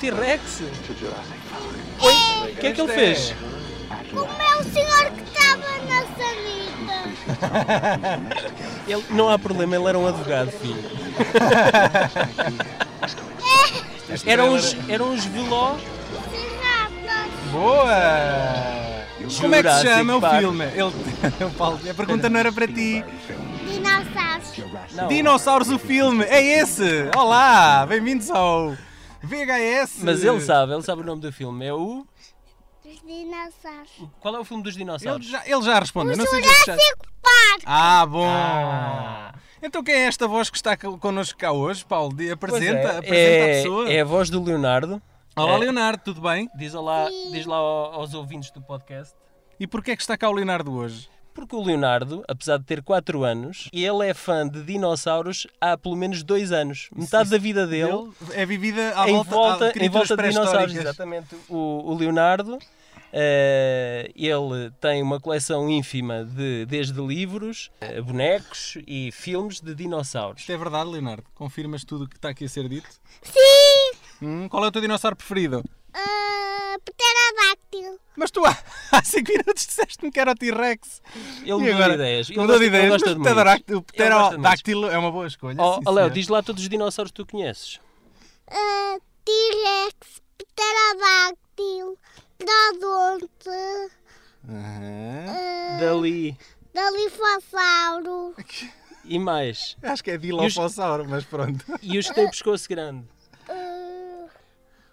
T-Rex. O que é que ele fez? Como é o senhor que estava na sanita? Ele, não há problema, ele era um advogado, filho. Eram uns, eram uns veló. Serratas. Boa! Como é que se chama o filme? Ele, o Paulo, a pergunta não era para ti. Dinossauros. Não, Dinossauros o filme, é esse! Olá, bem-vindos ao VHS. mas ele sabe, ele sabe o nome do filme. É o. Os dinossauros. Qual é o filme dos Ele dinossauros? já, ele já respondeu, O não sei se já... Jurassic Park. Ah, bom! Ah. Então quem é esta voz que está co- connosco cá hoje, Paulo? Apresenta, é, apresenta é, a pessoa. É a voz do Leonardo. Olá, é. Leonardo, tudo bem? Diz, olá, diz lá ao- aos ouvintes do podcast. E porquê é que está cá o Leonardo hoje? Porque o Leonardo, apesar de ter 4 anos, ele é fã de dinossauros há pelo menos 2 anos. Metade da vida dele Ele é vivida à em volta, volta, em volta de dinossauros. Exatamente. O, o Leonardo, eh, ele tem uma coleção ínfima de, desde livros, eh, bonecos e filmes de dinossauros. Isto é verdade, Leonardo? Confirmas tudo o que está aqui a ser dito? Sim. Hum, qual é o teu dinossauro preferido? Ah, pterodáctilo. Mas tu há 5 minutos disseste-me que era o T-Rex. Ele mudou de ideias. Ele Mudou de ideias, gosta mas de o pterodáctilo- é uma boa escolha. Sim, ó, Léo, diz lá todos os dinossauros que tu conheces. Ah, T-Rex. Pterodáctilo. Pterodonte. Ah, Dali Dalifossauro. e mais. Acho que é Dilophosauro, mas pronto. E os que têm pescoço grande. ah,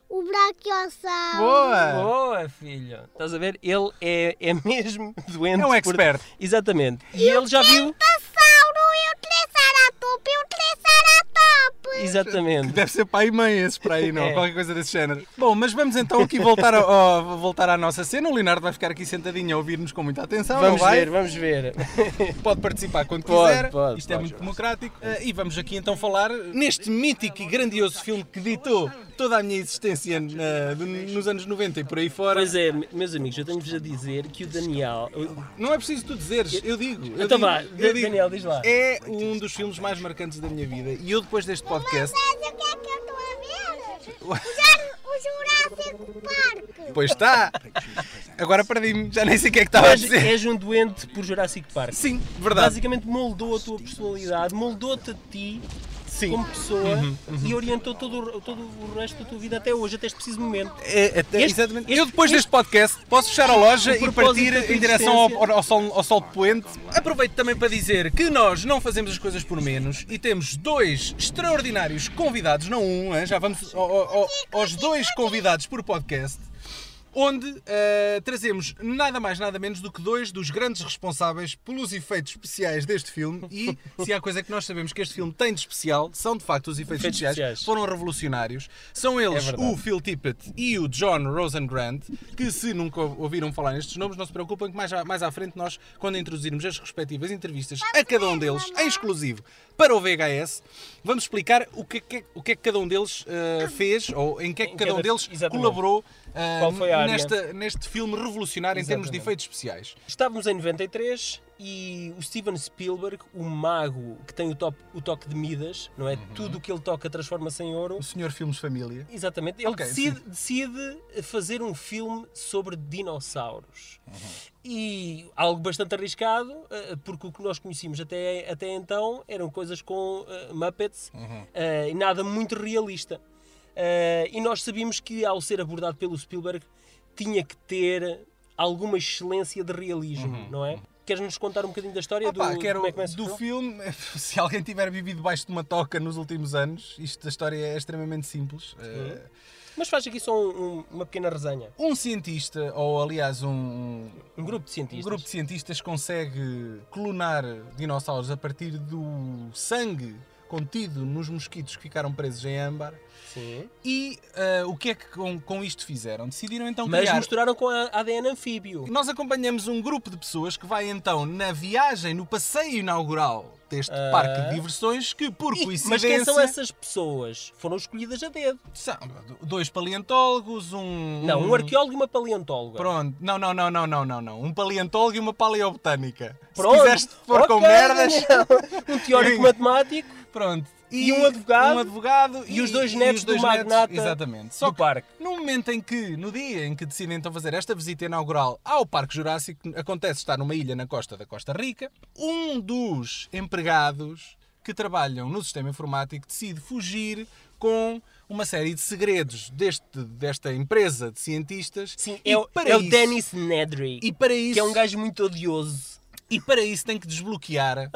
o Brachiosauro. Boa! Boa, filho. Estás a ver? Ele é, é mesmo doente. É um por- expert. Exatamente. E ele já viu. Passauro e o Triceratops e o Triceratops. Exatamente. Deve ser pai e mãe esses para aí, não? É. Qualquer coisa desse género. Bom, mas vamos então aqui voltar, ao- ao- voltar à nossa cena. O Leonardo vai ficar aqui sentadinho a ouvir-nos com muita atenção. Vamos ver, vamos ver. Pode participar quando Pode, quiser. pode, Isto é pode. muito democrático. Eh, e vamos aqui então falar neste mítico e grandioso filme que ditou toda a minha existência eh, do- nos anos 90 e por aí fora. Pois é, meus amigos, eu tenho-vos a dizer que o Daniel. Não é preciso tu dizeres, eu digo. Eu Então digo, vá, eu digo. Daniel, diz lá. É um dos filmes mais marcantes da minha vida. E eu depois deste podcast. Mas o que é que eu estou a ver? O Jurassic Park. Pois está! Agora perdi-me, já nem sei o que é que estava a És, dizer. és um doente por Jurassic Park. Sim, verdade. Basicamente moldou a tua personalidade, moldou-te a ti Sim. como pessoa e orientou todo, o- todo o resto da tua vida até hoje, até este preciso momento. É, até- Este- exatamente. este- eu depois este- deste podcast posso fechar a loja e partir em direção ao, ao sol, ao sol poente. Aproveito também para dizer que nós não fazemos as coisas por menos e temos dois extraordinários convidados, não um, hein? já vamos ao- ao- aos dois convidados por podcast. Onde eh, trazemos nada mais nada menos do que dois dos grandes responsáveis pelos efeitos especiais deste filme e se há coisa que nós sabemos que este filme tem de especial são de facto os efeitos, Efeitos especiais. especiais. Foram revolucionários. São eles É o Phil Tippett e o John Rosengrant, que se nunca ouviram falar nestes nomes, não se preocupem que mais, à- mais à frente nós, quando introduzirmos as respectivas entrevistas a cada um deles, em exclusivo, para o VHS, vamos explicar o que é que, o que, é que cada um deles eh, fez, ou em que é que Em cada um cada- deles exatamente. colaborou área? nesta, neste filme revolucionário em termos de Exatamente. efeitos especiais. Estávamos em 93 e o Steven Spielberg, o mago que tem o, top- o toque de Midas, não é? Uhum. Tudo o que ele toca transforma-se em ouro. O Senhor Filmes Família. Exatamente. Ele Ok, decide, decide fazer um filme sobre dinossauros. Uhum. E algo bastante arriscado, eh, porque o que nós conhecíamos até, até então eram coisas com eh, Muppets Uhum. eh, e nada muito realista. Eh, e nós sabíamos que ao ser abordado pelo Spielberg tinha que ter alguma excelência de realismo, não é? Queres-nos contar um bocadinho da história Uhum. Do, quero como é do filme? se alguém tiver vivido debaixo de uma toca nos últimos anos, isto da história é extremamente simples. Eh, Mas faz aqui só um- um- uma pequena resenha. Um cientista, ou aliás um, Um grupo de um cientistas. grupo de cientistas consegue clonar dinossauros a partir do sangue contido nos mosquitos que ficaram presos em âmbar. Sim. E eh, o que é que com, com isto fizeram? Decidiram então Mas criar... misturaram com a ADN anfíbio. Nós acompanhamos um grupo de pessoas que vai então na viagem, no passeio inaugural deste Ah. parque de diversões, que por Ih, coincidência... Mas quem são essas pessoas? Foram escolhidas a dedo. São dois paleontólogos, um... Não, um arqueólogo e uma paleontóloga. Pronto, não, não, não, não, não, não, não. Um paleontólogo e uma paleobotânica. Pronto. Se quiseres pôr com Ok, merdas. Um teórico matemático. Pronto. E um advogado. um advogado E os dois netos do magnata exatamente. Só do que parque. no momento em que, no dia em que decidem então fazer esta visita inaugural ao Parque Jurássico, acontece estar numa ilha na costa da Costa Rica, um dos empregados que trabalham no sistema informático decide fugir com uma série de segredos deste, desta empresa de cientistas. Sim, E é, o, para é o isso- Dennis Nedry. E para isso, Que é um gajo muito odioso. e para isso tem que desbloquear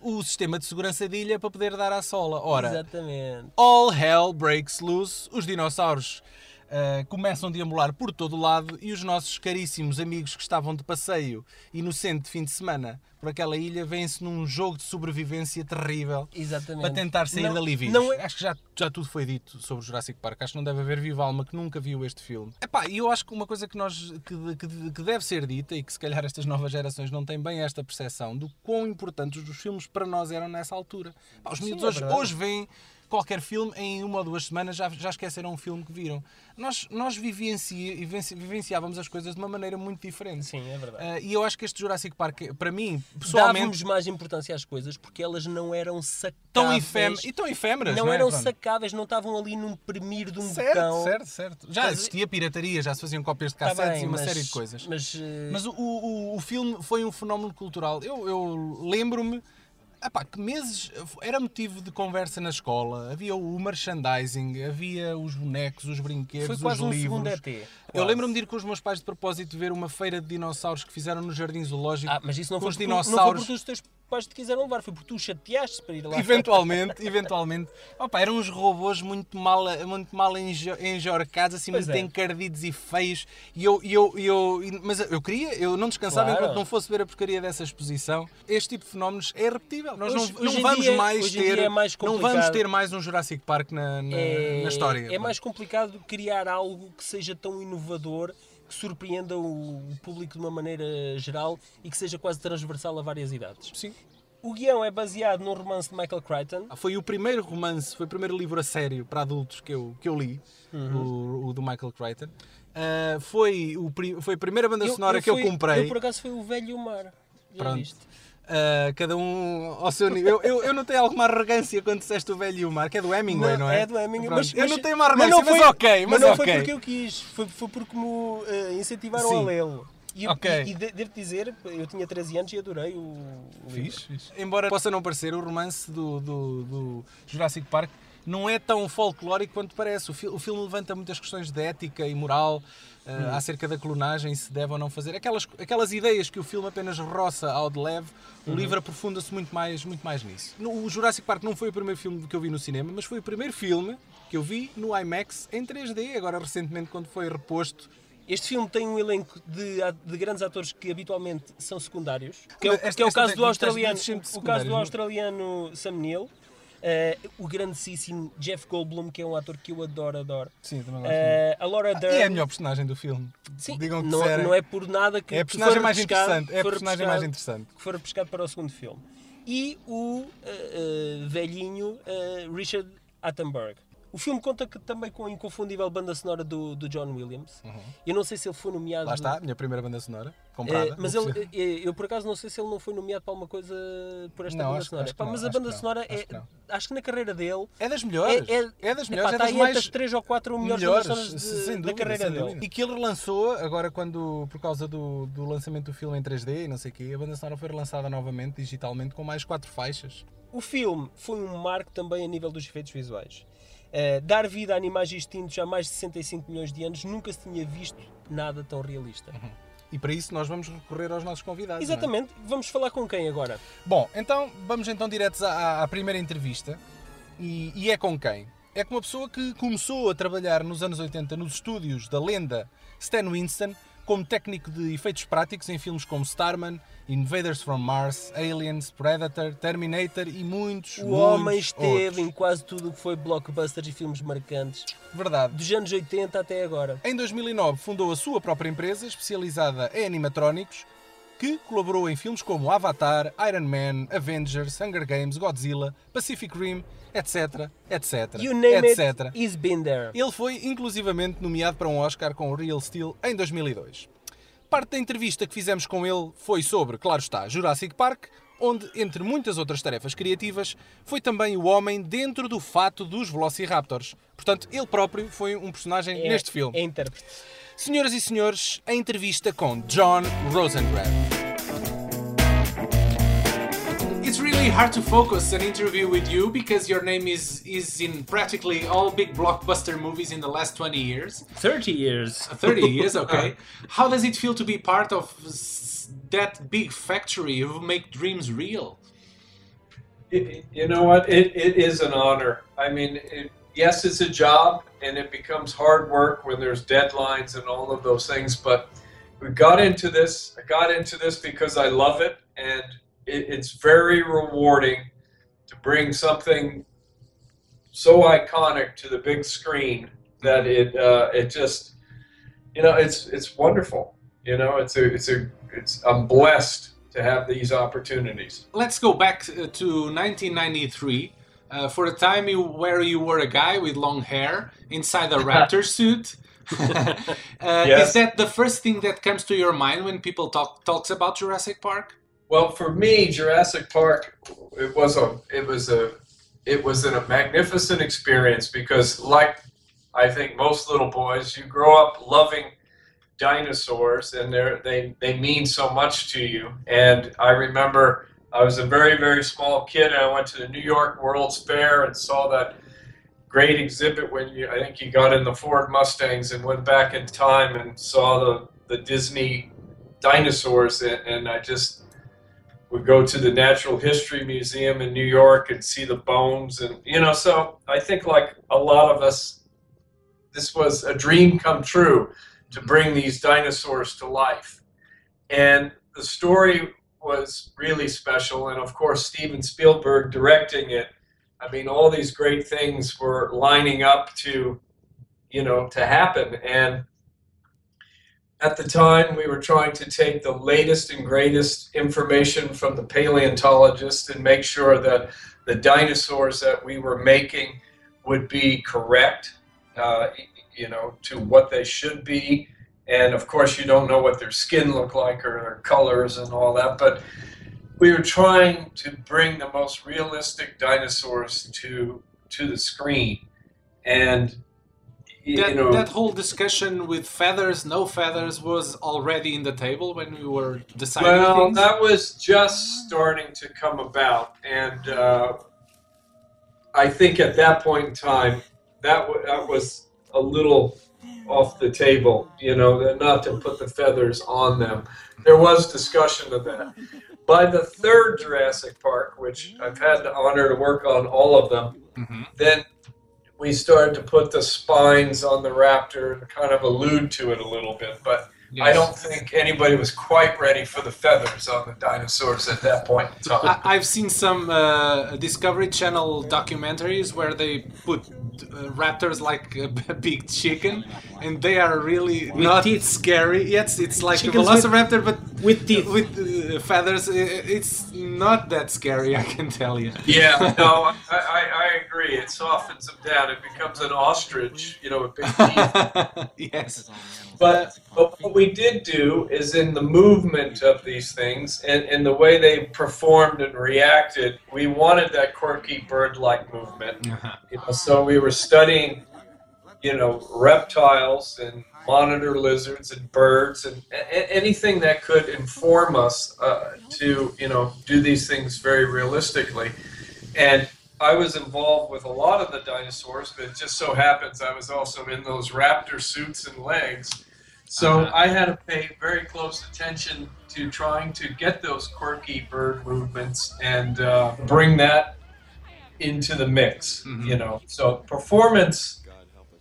o sistema de segurança de ilha para poder dar à sola. Ora, Exatamente. All hell breaks loose. Os dinossauros ah, começam a deambular por todo o lado e os nossos caríssimos amigos que estavam de passeio inocente de fim de semana por aquela ilha vêm-se num jogo de sobrevivência terrível Exatamente. para tentar sair Não- dali vivos. Não é, Acho que já, já tudo foi dito sobre o Jurassic Park. Acho que não deve haver viva alma que nunca viu este filme. E eu acho que uma coisa que, nós, que, que- que deve ser dita e que se calhar estas novas gerações não têm bem esta percepção do quão importantes os filmes para nós eram nessa altura. Pá, os miúdos é hoje, hoje veem qualquer filme em uma ou duas semanas já, já esqueceram um filme que viram. Nós, nós vivenci- vivenci- vivenciávamos as coisas de uma maneira muito diferente. Sim, é verdade. Ah, e eu acho que este Jurassic Park, para mim, pessoalmente, Dávamos mais importância às coisas porque elas não eram sacáveis. tão, efem e tão efêmeras. não é? eram Pronto. sacáveis, não estavam ali num premir de um Certo, botão. certo, certo. Já Mas- existia pirataria, já se faziam cópias de Tá cassetes bem, e uma mas- série de coisas. Mas, Mas, eh, o, o, o filme foi um fenómeno cultural. Eu, eu lembro-me epá, que meses era motivo de conversa na escola. Havia o merchandising, havia os bonecos, os brinquedos, foi quase os um livros. segundo ET. Eu lembro-me de ir com os meus pais de propósito ver uma feira de dinossauros que fizeram no Jardim Zoológico. Ah, mas isso não com foi, os porque, não foi dinossauros. porque os teus pais te quiseram levar, foi porque tu chateaste para ir lá. Eventualmente, eventualmente. Opa, eram uns robôs muito mal, muito mal enjo- enjorcados, assim, Pois muito é. encardidos e feios. E eu, e eu, e eu, mas eu queria, eu não descansava Claro. enquanto não fosse ver a porcaria dessa exposição. Este tipo de fenómenos é repetível. Nós Hoje- não, hoje não vamos dia- mais em ter. é mais não vamos ter mais um Jurassic Park na, na, na história. É mais complicado criar algo que seja tão inovador, que surpreenda o público de uma maneira geral e que seja quase transversal a várias idades. Sim. O guião é baseado num romance de Michael Crichton. Foi o primeiro romance, foi o primeiro livro a sério para adultos que eu, que eu li, Uhum. o, o do Michael Crichton. Ah, foi, o, foi a primeira banda sonora que fui- eu comprei. Eu por acaso foi o Velho Mar. Já Pronto. viste? Uh, cada um ao seu nível. Eu, eu, eu notei alguma arrogância quando disseste o velho e o mar, que é do Hemingway, não, é? É do Hemingway. Pronto. Mas, eu mas- notei uma mas arrogância, mas, foi- ok, mas, Mas não ok. foi porque eu quis, foi, foi porque me eh, incentivaram Sim. a lê-lo. E, eu- Ok. e, e de- devo dizer, eu tinha 13 anos e adorei o, o livro. Fixe, fixe. Embora possa não parecer, o romance do, do, do Jurassic Park não é tão folclórico quanto parece. O, fi- o filme levanta muitas questões de ética e moral uh, Hum. acerca da clonagem, se deve ou não fazer. Aquelas, aquelas ideias que o filme apenas roça ao de leve, o Uhum. livro aprofunda-se muito mais, muito mais nisso. No- O Jurassic Park não foi o primeiro filme que eu vi no cinema, mas foi o primeiro filme que eu vi no IMAX em 3D, agora recentemente quando foi reposto. Este filme tem um elenco de, de grandes atores que habitualmente são secundários, que é, o- Esta- que é o caso do australiano, o caso do não? australiano Sam Neill, eh, o grandíssimo Jeff Goldblum, que é um ator que eu adoro, adoro. Sim, também gosto Eh, a Laura. Dern. E é a melhor personagem do filme. Sim, Digam que não, não é por nada que É a que personagem for mais repescado- interessante. É a personagem mais repescado- interessante. que for pescado para o segundo filme. E o eh, velhinho Richard Attenborough. O filme conta que, também com a inconfundível banda sonora do, do John Williams. Eu não sei se ele foi nomeado. Uhum. Lá está, a minha primeira banda sonora, Eh, comprada. mas Vou ele, precisar. eh, eu por acaso não sei se ele não foi nomeado para alguma coisa por esta Não, banda acho- sonora. acho Pá, não, mas a acho banda sonora acho é. que não. Acho que na carreira dele. É das melhores. É, É, é, das melhores. está é das aí mais entre as 3 ou 4 melhores, bandas sonoras de- sem da dúvida, carreira dele. dúvida. E que ele relançou, agora quando, por causa do, do lançamento do filme em 3D e não sei o quê, a banda sonora foi relançada novamente, digitalmente, com mais quatro faixas. O filme foi um marco também a nível dos efeitos visuais. Eh, dar vida a animais extintos há mais de 65 milhões de anos nunca se tinha visto nada tão realista. E para isso nós vamos recorrer aos nossos convidados. é? Exatamente. Vamos falar com quem agora? Bom, então vamos então diretos à, à primeira entrevista. E, e é com quem? É com uma pessoa que começou a trabalhar nos anos 80 nos estúdios da lenda Stan Winston como técnico de efeitos práticos em filmes como Starman, Invaders from Mars, Aliens, Predator, Terminator e muitos, O muitos homem esteve outros. em quase tudo o que foi blockbusters e filmes marcantes, Verdade. dos anos 80 até agora. Em 2009 fundou a sua própria empresa especializada em animatrónicos que colaborou em filmes como Avatar, Iron Man, Avengers, Hunger Games, Godzilla, Pacific Rim, etc, etc, You name etc. it, he's been there. Ele foi inclusivamente nomeado para um Oscar com o Real Steel em 2002. Parte da entrevista que fizemos com ele foi sobre, claro está, Jurassic Park, onde, entre muitas outras tarefas criativas, foi também o homem dentro do fato dos Velociraptors. Portanto, ele próprio foi um personagem É- neste filme. É intérprete. Senhoras e senhores, a entrevista com John Rosengrad. It's really hard to focus an interview with you because your name is is in practically all big blockbuster movies in the last 20 years. 30 years. 30 years, okay. How does it feel to be part of that big factory who make dreams real? It- you know what? It, it is an honor. I mean, it, yes, it's a job, and it becomes hard work when there's deadlines and all of those things. But we got into this. I got into this because I love it, and it, it's very rewarding to bring something so iconic to the big screen that it uh, it just you know it's it's wonderful. You know, it's a it's a it's I'm blessed to have these opportunities. Let's go back uh, to 1993. Uh, for the time you, where you were a guy with long hair inside a raptor suit. uh, Yes. Is that the first thing that comes to your mind when people talk talks about Jurassic Park? Well, for me, Jurassic Park, it was a, it was a, it was a magnificent experience because, like, I think most little boys, you grow up loving dinosaurs, and they're they they mean so much to you. And I remember I was a very very small kid, and I went to the New York World's Fair and saw that great exhibit when you I think you got in the Ford Mustangs and went back in time and saw the the Disney dinosaurs, and, and I just would go to the Natural History Museum in New York and see the bones, and you know. So I think, like a lot of us, this was a dream come true to bring these dinosaurs to life, and the story was really special. And of course, Steven Spielberg directing it. I mean, all these great things were lining up to, you know, to happen, and at the time we were trying to take the latest and greatest information from the paleontologists and make sure that the dinosaurs that we were making would be correct uh, you know to what they should be and of course you don't know what their skin looked like or their colors and all that but we were trying to bring the most realistic dinosaurs to to the screen and That, you know that whole discussion with feathers, no feathers, was already in the table when we were deciding Well, things. that was just starting to come about, and uh, I think at that point in time, that w- that was a little off the table. You know, not to put the feathers on them. There was discussion of that. By the third Jurassic Park, which I've had the honor to work on all of them, Mhm. then we started to put the spines on the raptor and kind of allude to it a little bit, but. I don't think anybody was quite ready for the feathers on the dinosaurs at that point in time. I, I've seen some uh, Discovery Channel documentaries where they put uh, raptors like a big chicken, and they are really not teeth. scary. Yes, it's like Chickens a with- velociraptor, but with teeth. with uh, feathers. It's not that scary, I can tell you. yeah, no, I, I, I agree. It softens them down. It becomes an ostrich, you know, with big teeth. yes. But, but what we did do is in the movement of these things and, and the way they performed and reacted, we wanted that quirky bird-like movement. You know, so we were studying, you know, reptiles and monitor lizards and birds and a- a- anything that could inform us uh, to, you know, do these things very realistically. And I was involved with a lot of the dinosaurs, but it just so happens I was also in those raptor suits and legs. So Uh-huh. I had to pay very close attention to trying to get those quirky bird movements and uh, bring that into the mix, Mhm. you know. So performance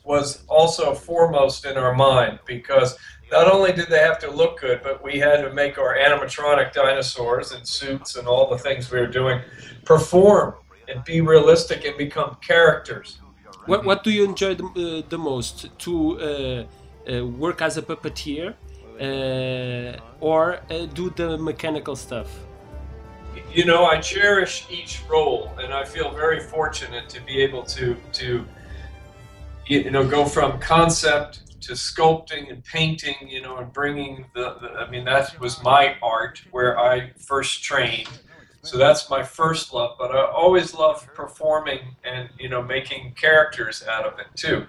was also foremost in our mind because not only did they have to look good, but we had to make our animatronic dinosaurs and suits and all the things we were doing perform and be realistic and become characters. What, what do you enjoy the, uh, the most? To uh, uh, work as a puppeteer uh, or uh, do the mechanical stuff? You know, I cherish each role, and I feel very fortunate to be able to to you know go from concept to sculpting and painting. You know, and bringing the, the I mean, that was my art where I first trained. So that's my first love. But I always love performing and you know making characters out of it too.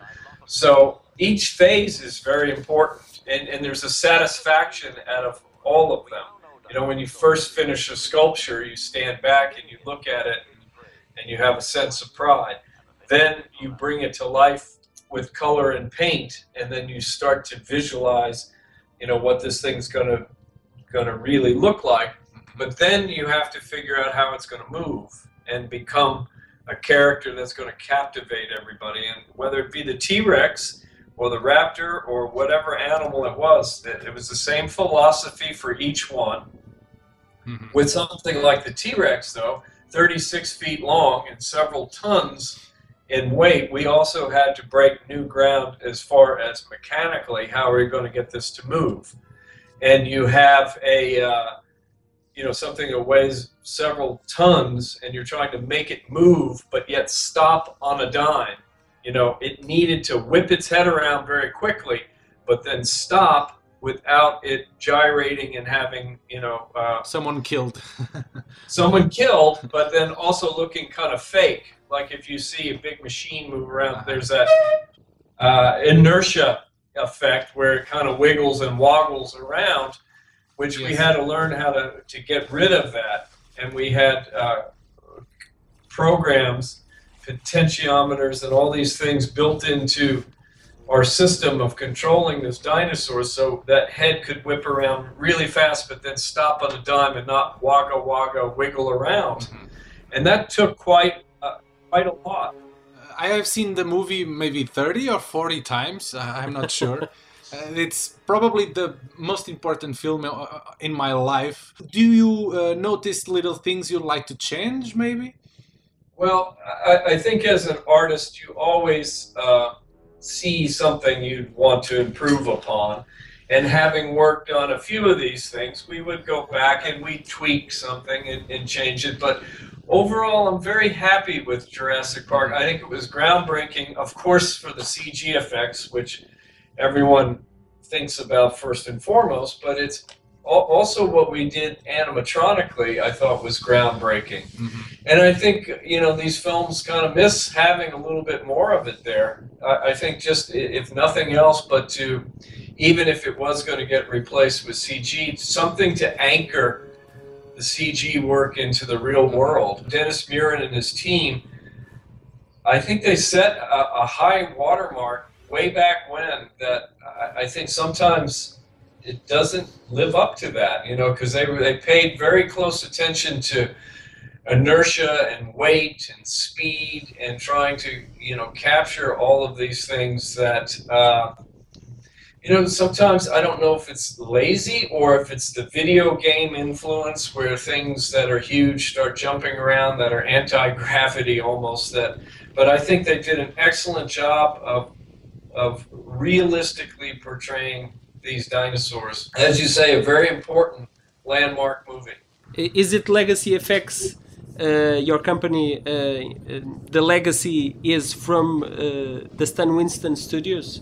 So each phase is very important, and, and there's a satisfaction out of all of them. You know, when you first finish a sculpture, you stand back and you look at it, and you have a sense of pride. Then you bring it to life with color and paint, and then you start to visualize, you know, what this thing's gonna gonna really look like. But then you have to figure out how it's gonna move and become a character that's going to captivate everybody. And whether it be the T Rex or the raptor or whatever animal it was, that it was the same philosophy for each one. Mm-hmm. With something like the T Rex, though, 36 feet long and several tons in weight, we also had to break new ground as far as mechanically how are we going to get this to move. And you have a uh, you know something that weighs several tons and you're trying to make it move but yet stop on a dime. You know it needed to whip its head around very quickly but then stop without it gyrating and having you know uh, Someone killed. someone killed but then also looking kind of fake. Like if you see a big machine move around there's that uh, inertia effect where it kind of wiggles and woggles around which we had to learn how to, to get rid of that. And we had uh, programs, potentiometers, and all these things built into our system of controlling this dinosaur so that head could whip around really fast but then stop on a dime and not wagga wagga wiggle around. And that took quite, uh, quite a lot. I have seen the movie maybe 30 or 40 times. I'm not sure. Uh, it's probably the most important film uh, in my life. Do you uh, notice little things you'd like to change, maybe? Well, I, I think as an artist, you always uh, see something you'd want to improve upon. And having worked on a few of these things, we would go back and we tweak something and, and change it. But overall, I'm very happy with Jurassic Park. I think it was groundbreaking, of course, for the CG effects, which everyone thinks about first and foremost, but it's also what we did animatronically, I thought was groundbreaking. Mm-hmm. And I think you know these films kind of miss having a little bit more of it there. I, I think just if nothing else, but to even if it was going to get replaced with CG, something to anchor the CG work into the real world. Dennis Muren and his team, I think they set a, a high watermark way back when that I, think sometimes it doesn't live up to that, you know, because they were they paid very close attention to inertia and weight and speed and trying to you know capture all of these things that uh, you know sometimes I don't know if it's lazy or if it's the video game influence where things that are huge start jumping around that are anti-gravity almost that but I think they did an excellent job of of realistically portraying these dinosaurs as you say a very important landmark movie Is it Legacy FX? Uh, your company, uh, uh, the legacy is from uh, the Stan Winston Studios.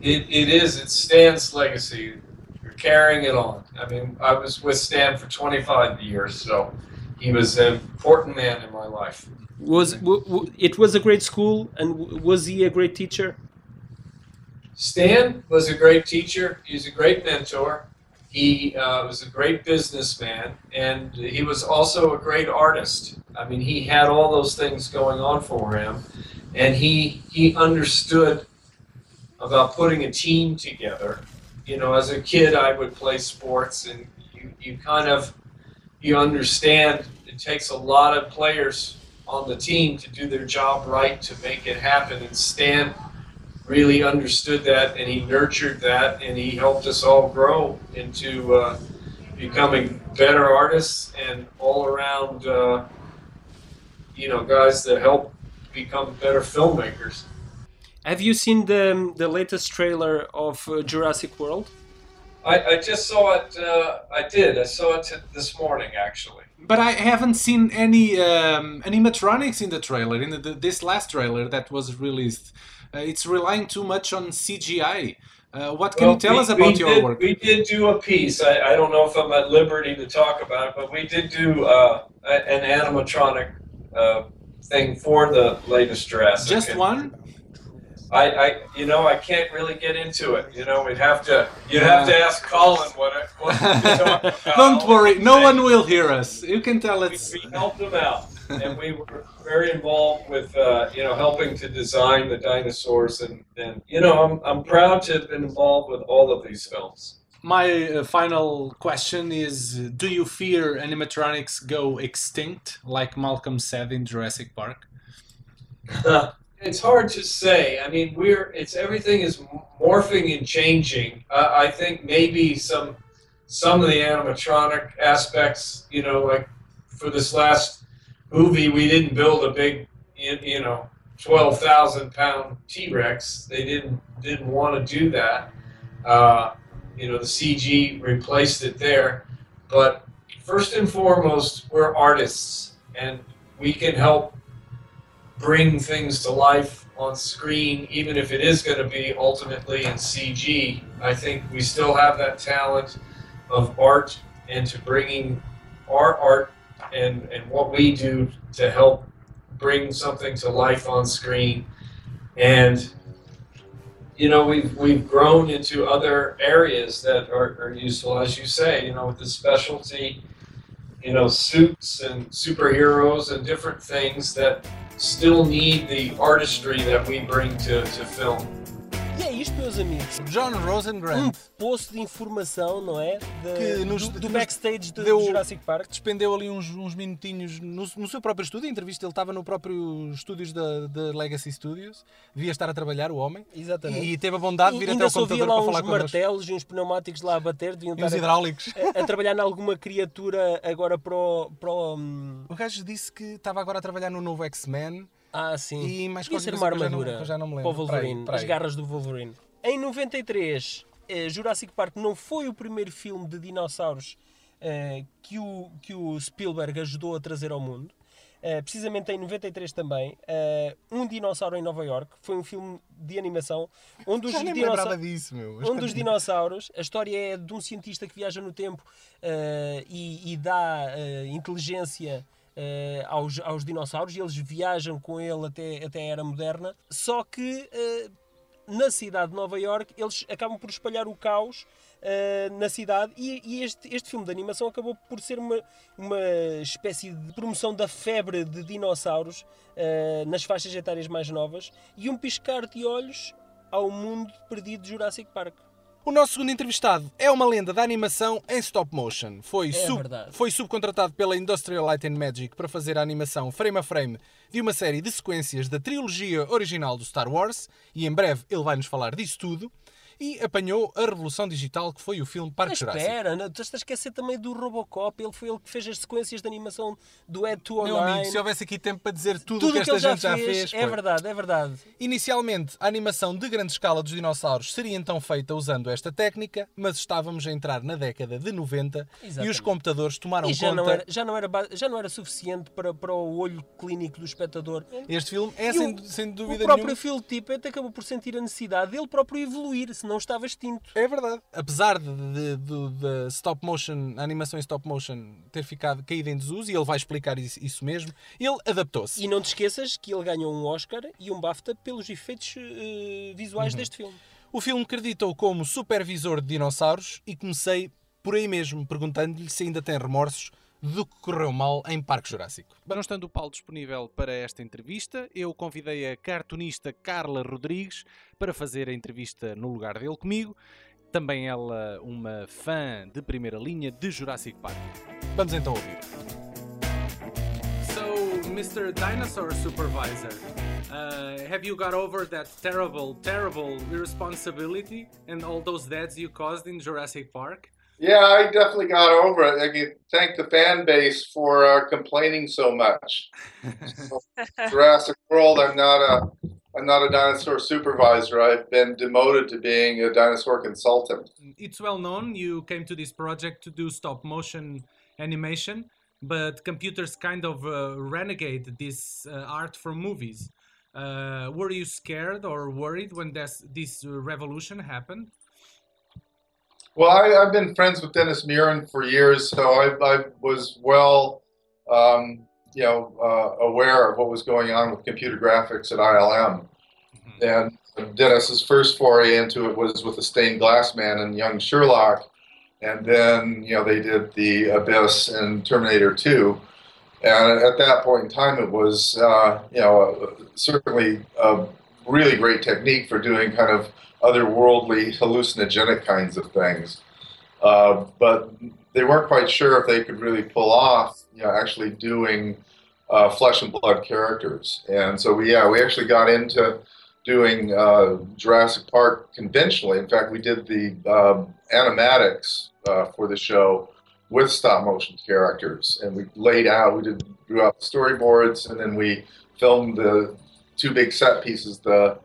It, it is. It's Stan's legacy. You're carrying it on. I mean, I was with Stan for 25 years, so he was an important man in my life. Was w- w- it was a great school, and w- was he a great teacher? Stan was a great teacher. He's a great mentor. He uh, was a great businessman, and he was also a great artist. I mean, he had all those things going on for him, and he he understood about putting a team together. You know, as a kid, I would play sports, and you, you kind of you understand it takes a lot of players on the team to do their job right to make it happen. And Stan really understood that, and he nurtured that, and he helped us all grow into uh, becoming better artists and all around, uh, you know, guys that help become better filmmakers. Have you seen the the latest trailer of uh, Jurassic World? I, I just saw it. Uh, I did. I saw it t- this morning, actually. But I haven't seen any um, animatronics in the trailer. In the, this last trailer that was released, it's relying too much on CGI. Uh, what can Well, you tell we- us about your did, work? We did do a piece. I, I don't know if I'm at liberty to talk about it, but we did do uh, an animatronic uh, thing for the latest Jurassic. Just And one? I, I, you know, I can't really get into it. You know, we'd have to, you'd have to ask Colin what it. What we talk about. Don't worry, no one will hear us. You can tell we, it's. we helped them out, and we were very involved with, uh, you know, helping to design the dinosaurs, and, and you know, I'm, I'm proud to have been involved with all of these films. My uh, final question is Do you fear animatronics go extinct, like Malcolm said in Jurassic Park? It's hard to say. I mean, we're it's everything is morphing and changing. Uh, I think maybe some some of the animatronic aspects, you know, like for this last movie, we didn't build a big, you know, twelve thousand pound T Rex. They didn't didn't want to do that. Uh, you know, the CG replaced it there. But first and foremost, we're artists, and we can help bring things to life on screen, even if it is going to be ultimately in CG. I think we still have that talent of art and to bringing our art and, and what we do to help bring something to life on screen. And you know, we've we've grown into other areas that are, are useful, as you say, you know, with the specialty, you know, suits and superheroes and different things that still need the artistry that we bring to, to film. Isto, meus amigos. John Um Rosengrant poço de informação, não é? De- Que nos- do, do backstage de deu- Jurassic Park. despendeu ali uns, uns minutinhos no, no seu próprio estúdio. A entrevista ele estava no próprio estúdios da, da Legacy Studios. Devia estar a trabalhar, o homem. Exatamente. E teve a bondade de vir E até ouvia computador para falar uns connosco. martelos e uns pneumáticos lá a bater, deviam E uns hidráulicos. a- a trabalhar em alguma criatura agora para o. Para o hum, O gajo disse que estava agora a trabalhar no novo X-Men. ah, sim. E mais qualquer ser uma eu já não- armadura já não me para o lembro. Wolverine, Para aí, as para aí. garras do Wolverine. Em 93, eh, Jurassic Park não foi o primeiro filme de dinossauros eh, que, o, que o Spielberg ajudou a trazer ao mundo. Eh, precisamente em 93 também, Um Dinossauro em Nova York foi um filme de animação onde os lembrava disso, um dos continua. dinossauros, a história é de um cientista que viaja no tempo e, e dá inteligência eh, aos, aos dinossauros e eles viajam com ele até, até a era moderna. Só que eh, na cidade de Nova York eles acabam por espalhar o caos eh, na cidade e, e este, este filme de animação acabou por ser uma, uma espécie de promoção da febre de dinossauros eh, nas faixas etárias mais novas e um piscar de olhos ao mundo perdido de Jurassic Park. O nosso segundo entrevistado é uma lenda da animação em stop motion. Foi, É sub- foi subcontratado pela Industrial Light and Magic para fazer a animação frame a frame de uma série de sequências da trilogia original do Star Wars e em breve ele vai nos falar disso tudo. E apanhou a revolução digital que foi o filme Parque Jurássico. espera, não, tu estás a esquecer também do Robocop. Ele foi ele que fez as sequências de animação do Ed Meu amigo, 209. se houvesse aqui tempo para dizer tudo, o Tudo que o que esta ele já gente fez, já fez. é foi. verdade, é verdade. Inicialmente, a animação de grande escala dos dinossauros seria então feita usando esta técnica, mas estávamos a entrar na década de 90 e os Exatamente. computadores tomaram E já conta. não, era, já, não era, já não era suficiente para, para o olho clínico do espectador. Este filme é, E sem, o- sem O dúvida próprio nenhuma. Phil Tippett acabou por sentir a necessidade dele próprio evoluir, senão estava extinto. É verdade. Apesar de, de- de- da stop motion, a animação em stop motion ter ficado caída em desuso, e ele vai explicar isso, isso mesmo, ele adaptou-se. E não te esqueças que ele ganhou um Oscar e um BAFTA pelos efeitos eh, visuais deste filme. O filme creditou como supervisor de dinossauros e comecei por aí mesmo, perguntando-lhe se ainda tem remorsos do que correu mal em Parque Jurássico. Não estando o Paulo disponível para esta entrevista, eu convidei a cartunista Carla Rodrigues para fazer a entrevista no lugar dele comigo. Também ela uma fã de primeira linha de Jurassic Park. Vamos então ouvir. So, Mr. Dinosaur Supervisor, uh, have you got over that terrible, terrible irresponsibility and all those deaths you caused in Jurassic Park? Yeah, I definitely got over it. I can thank the fan base for uh, complaining so much. So, Jurassic World, I'm not a I'm not a dinosaur supervisor. I've been demoted to being a dinosaur consultant. it's well known you came to this project to do stop motion animation but computers kind of uh, renegade this uh, art from movies uh, were you scared or worried when this, this uh, revolution happened Well, I, I've been friends with Dennis Muren for years, so I, I was well um, you know, uh, aware of what was going on with computer graphics at ILM. And Dennis's first foray into it was with the Stained Glass Man and Young Sherlock, and then you know they did the Abyss and Terminator 2. And at that point in time, it was uh, you know certainly a really great technique for doing kind of otherworldly, hallucinogenic kinds of things. Uh, but they weren't quite sure if they could really pull off, you know, actually doing uh, flesh and blood characters. And so we, yeah, we actually got into doing uh, Jurassic Park conventionally. In fact, we did the um, animatics uh, for the show with stop motion characters, and we laid out, we did drew out storyboards, and then we filmed the two big set pieces, the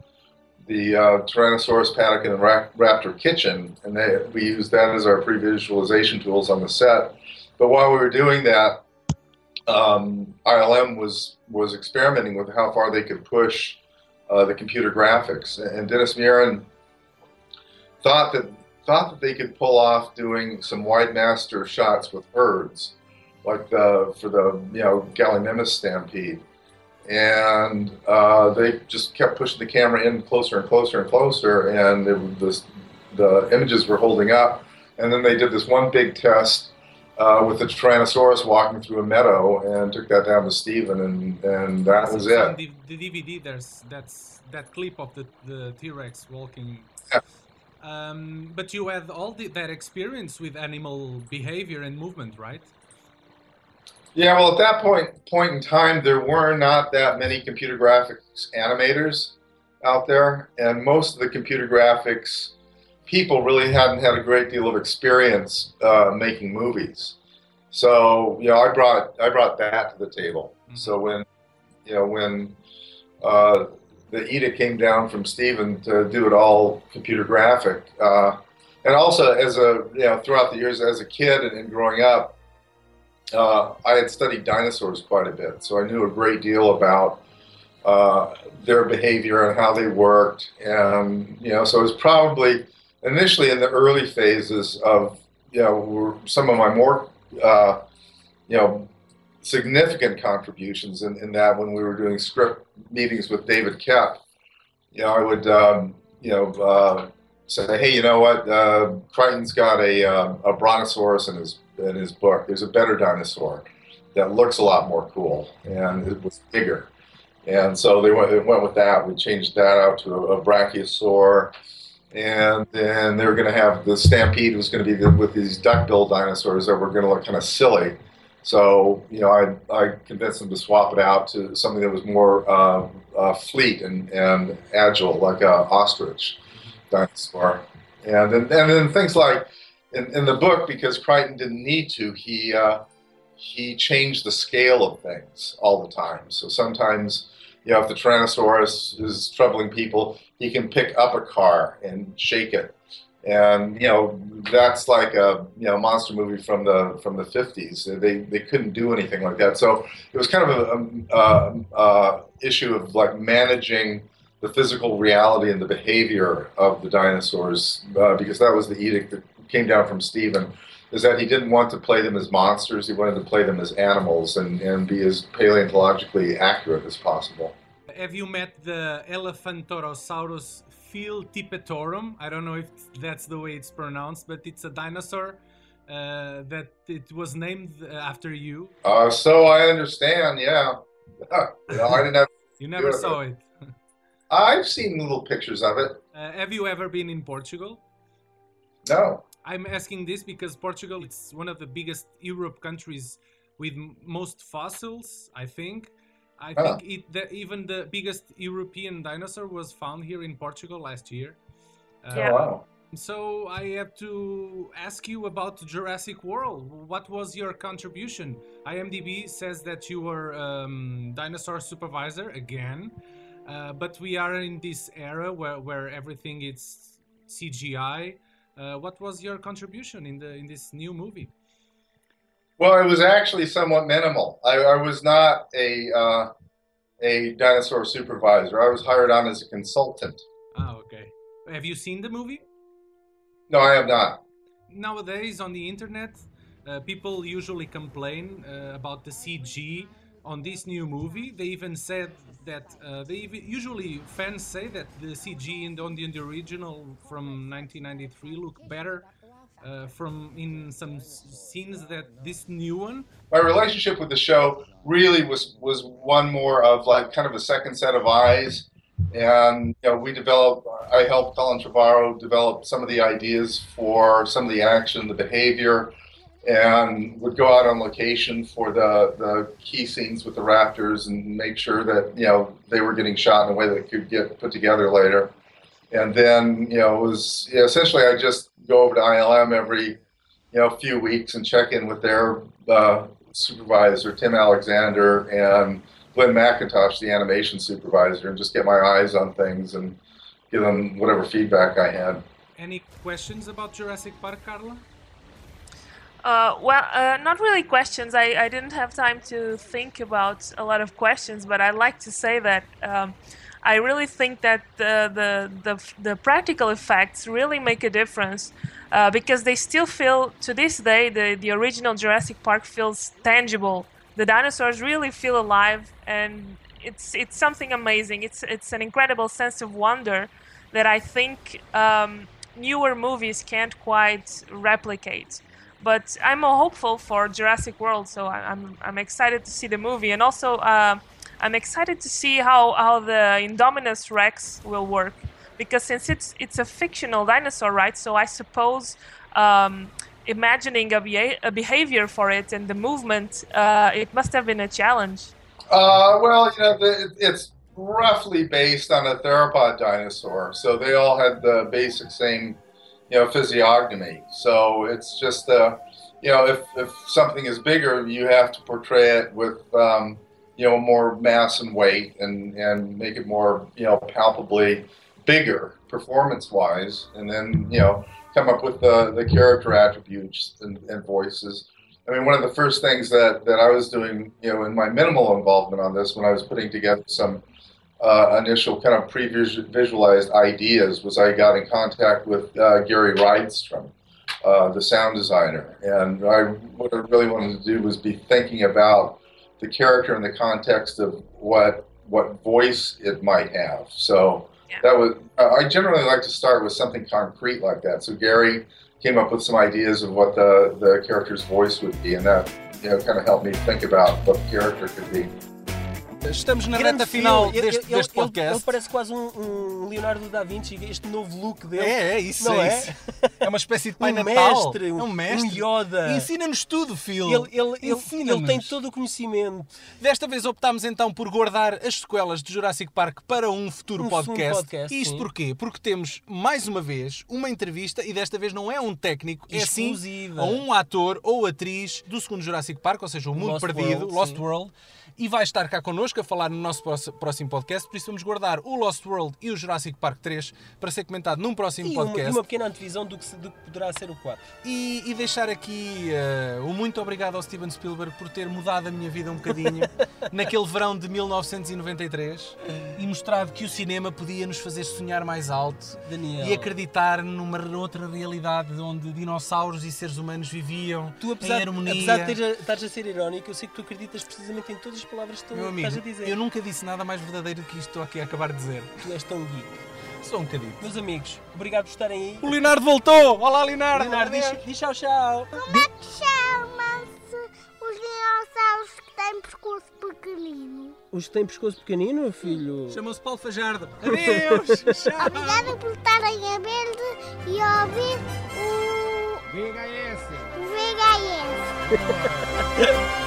the uh, Tyrannosaurus paddock and Raptor kitchen, and they, we used that as our pre-visualization tools on the set. But while we were doing that, um, ILM was was experimenting with how far they could push uh, the computer graphics, and Dennis Muren thought that thought that they could pull off doing some wide master shots with herds, like the for the you know Gallimimus stampede and uh, they just kept pushing the camera in closer and closer and closer, and it was, the images were holding up. And then they did this one big test uh, with the Tyrannosaurus walking through a meadow, and took that down to Steven, and, and that was So on it. The, the DVD, there's that's that clip of the the T Rex walking. Yeah. Um, but you had all the, that experience with animal behavior and movement, right? Yeah, well, at that point point in time, there were not that many computer graphics animators out there, and most of the computer graphics people really hadn't had a great deal of experience uh, making movies. So, you know, I brought I brought that to the table. So when you know when uh, the edict came down from Steven to do it all computer graphic, uh, and also as a you know throughout the years as a kid and, and growing up uh, I had studied dinosaurs quite a bit, so I knew a great deal about uh, their behavior and how they worked. And you know, so it was probably initially in the early phases of you know some of my more uh, you know significant contributions in, in that when we were doing script meetings with David Koepp, you know, I would um, you know uh, say, hey, you know what, uh, Crichton's got a um, a brontosaurus in his in his book. There's a better dinosaur that looks a lot more cool and it was bigger. And so they went, it went with that. We changed that out to a, a brachiosaur. And then they were going to have the stampede was going to be the, with these duck-billed dinosaurs that were going to look kind of silly. So you know, I, I convinced them to swap it out to something that was more uh, uh, fleet and, and agile, like a ostrich dinosaur. And then, and then things like in, in the book, because Crichton didn't need to, he uh, he changed the scale of things all the time. So sometimes, you know, if the Tyrannosaurus is troubling people, he can pick up a car and shake it, and you know that's like a you know monster movie from the from the 50s. They they couldn't do anything like that. So it was kind of a, a, a, a issue of like managing the physical reality and the behavior of the dinosaurs uh, because that was the edict that came down from Steven is that he didn't want to play them as monsters. He wanted to play them as animals and, and be as paleontologically accurate as possible. Have you met the Elephantorosaurus Philtipetorum? I don't know if that's the way it's pronounced, but it's a dinosaur uh, that it was named uh, after you. Uh, so I understand, yeah. You know, I didn't have, You never saw it. I've seen little pictures of it. Uh, have you ever been in Portugal? No. I'm asking this because Portugal it's one of the biggest Europe countries with most fossils. I think. I Ah. think it the, even the biggest European dinosaur was found here in Portugal last year. Uh, Oh, wow. So I have to ask you about Jurassic World. What was your contribution? IMDb says that you were um, dinosaur supervisor again, uh, but we are in this era where, where everything is CGI. Uh, what was your contribution in the in this new movie? Well, it was actually somewhat minimal. I, I was not a uh, a dinosaur supervisor. I was hired on as a consultant. Ah, okay. Have you seen the movie? No, I have not. Nowadays on the internet, uh, people usually complain uh, about the CG on this new movie. They even said that uh, they even, usually fans say that the CG in the, on the, in the original from 1993 look better uh, from in some scenes that this new one. my relationship with the show really was was one more of like kind of a second set of eyes and you know we developed i helped colin trevorrow develop some of the ideas for some of the action the behavior and would go out on location for the, the key scenes with the raptors and make sure that you know they were getting shot in a way that could get put together later and then you know it was yeah, essentially i just go over to ilm every you know, few weeks and check in with their uh, supervisor, Tim Alexander, and Glenn McIntosh, the animation supervisor, and just get my eyes on things and give them whatever feedback I had. Any questions about Jurassic Park, Carla? Uh, well, uh, not really questions. I, I didn't have time to think about a lot of questions, but I'd like to say that um, I really think that the, the, the, the practical effects really make a difference uh, because they still feel, to this day, the, the original Jurassic Park feels tangible. The dinosaurs really feel alive, and it's, it's something amazing. It's, it's an incredible sense of wonder that I think um, newer movies can't quite replicate but I'm hopeful for Jurassic World, so I'm I'm excited to see the movie, and also uh, I'm excited to see how how the Indominus Rex will work, because since it's it's a fictional dinosaur, right? So I suppose um, imagining a, a behavior for it and the movement, uh, it must have been a challenge. Uh, well, you know, the, it's roughly based on a theropod dinosaur, so they all had the basic same, you know, physiognomy. So it's just, uh, you know, if, if something is bigger, you have to portray it with, um, you know, more mass and weight and, and make it more, you know, palpably bigger performance-wise, and then, you know, come up with the, the character attributes and, and voices. I mean, one of the first things that, that I was doing, you know, in my minimal involvement on this, when I was putting together some uh, initial kind of pre-visualized ideas, was I got in contact with uh, Gary Rydstrom, uh, the sound designer, and I what I really wanted to do was be thinking about the character in the context of what what voice it might have. So Yeah. that was I generally like to start with something concrete like that. So Gary came up with some ideas of what the, the character's voice would be, and that you know kind of helped me think about what the character could be. Estamos na Grande reta final filme. deste, Ele- deste ele- podcast. Ele, parece quase um, um Leonardo da Vinci, este novo look dele. É, é isso, Não é, é? isso. É uma espécie de Pai Um Natal. mestre, é um um mestre. Yoda. Ensina-nos tudo, Phil. Ele, ele, ele, ele tem todo o conhecimento. Desta vez optámos então por guardar as sequelas de Jurassic Park para um futuro Um podcast. podcast, Isto sim. porquê? Porque temos, mais uma vez, uma entrevista e desta vez não é um técnico, é sim um ator ou atriz do segundo Jurassic Park, ou seja, o Mundo Lost Perdido, World, Lost sim. World. E vai estar cá connosco a falar no nosso pró- próximo podcast, por isso vamos guardar o Lost World e o Jurassic Park 3 para ser comentado num próximo E uma, podcast. e uma pequena antevisão do que, do que poderá ser o 4. E, e deixar aqui eh, o muito obrigado ao Steven Spielberg por ter mudado a minha vida um bocadinho naquele verão de 1993 e mostrado que o cinema podia nos fazer sonhar mais alto Daniel. e acreditar numa outra realidade onde dinossauros e seres humanos viviam Tu, apesar, em harmonia. apesar de estares a ser irónico, eu sei que tu acreditas precisamente em todas as palavras que tu Meu amigo, estás a dizer. eu nunca disse nada mais verdadeiro do que isto estou aqui a acabar de dizer. Tu és tão geek. Só um bocadinho. Meus amigos, obrigado por estarem aí. O Leonardo voltou! Olá, Leonardo! Leonardo, diz, diz tchau, tchau. Como é que chama-se os dinossauros que têm pescoço pequenino? Os que têm pescoço pequenino, filho? Chamou-se Paulo Fajardo. Adeus! Tchau! Obrigada por estarem a ver e a ouvir o VHS! o VHS.